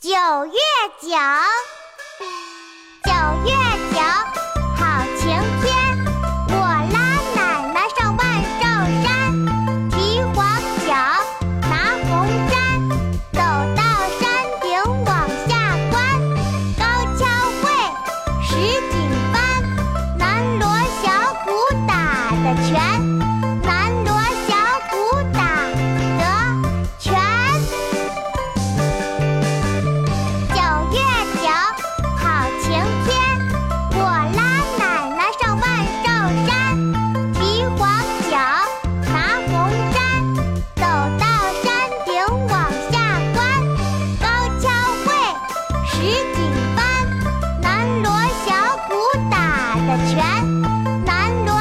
九月九九月九好晴天我拉奶奶上万寿山提黄角拿红毡走到山顶往下观高跷会石井班南锣小鼓打的全南的泉南锣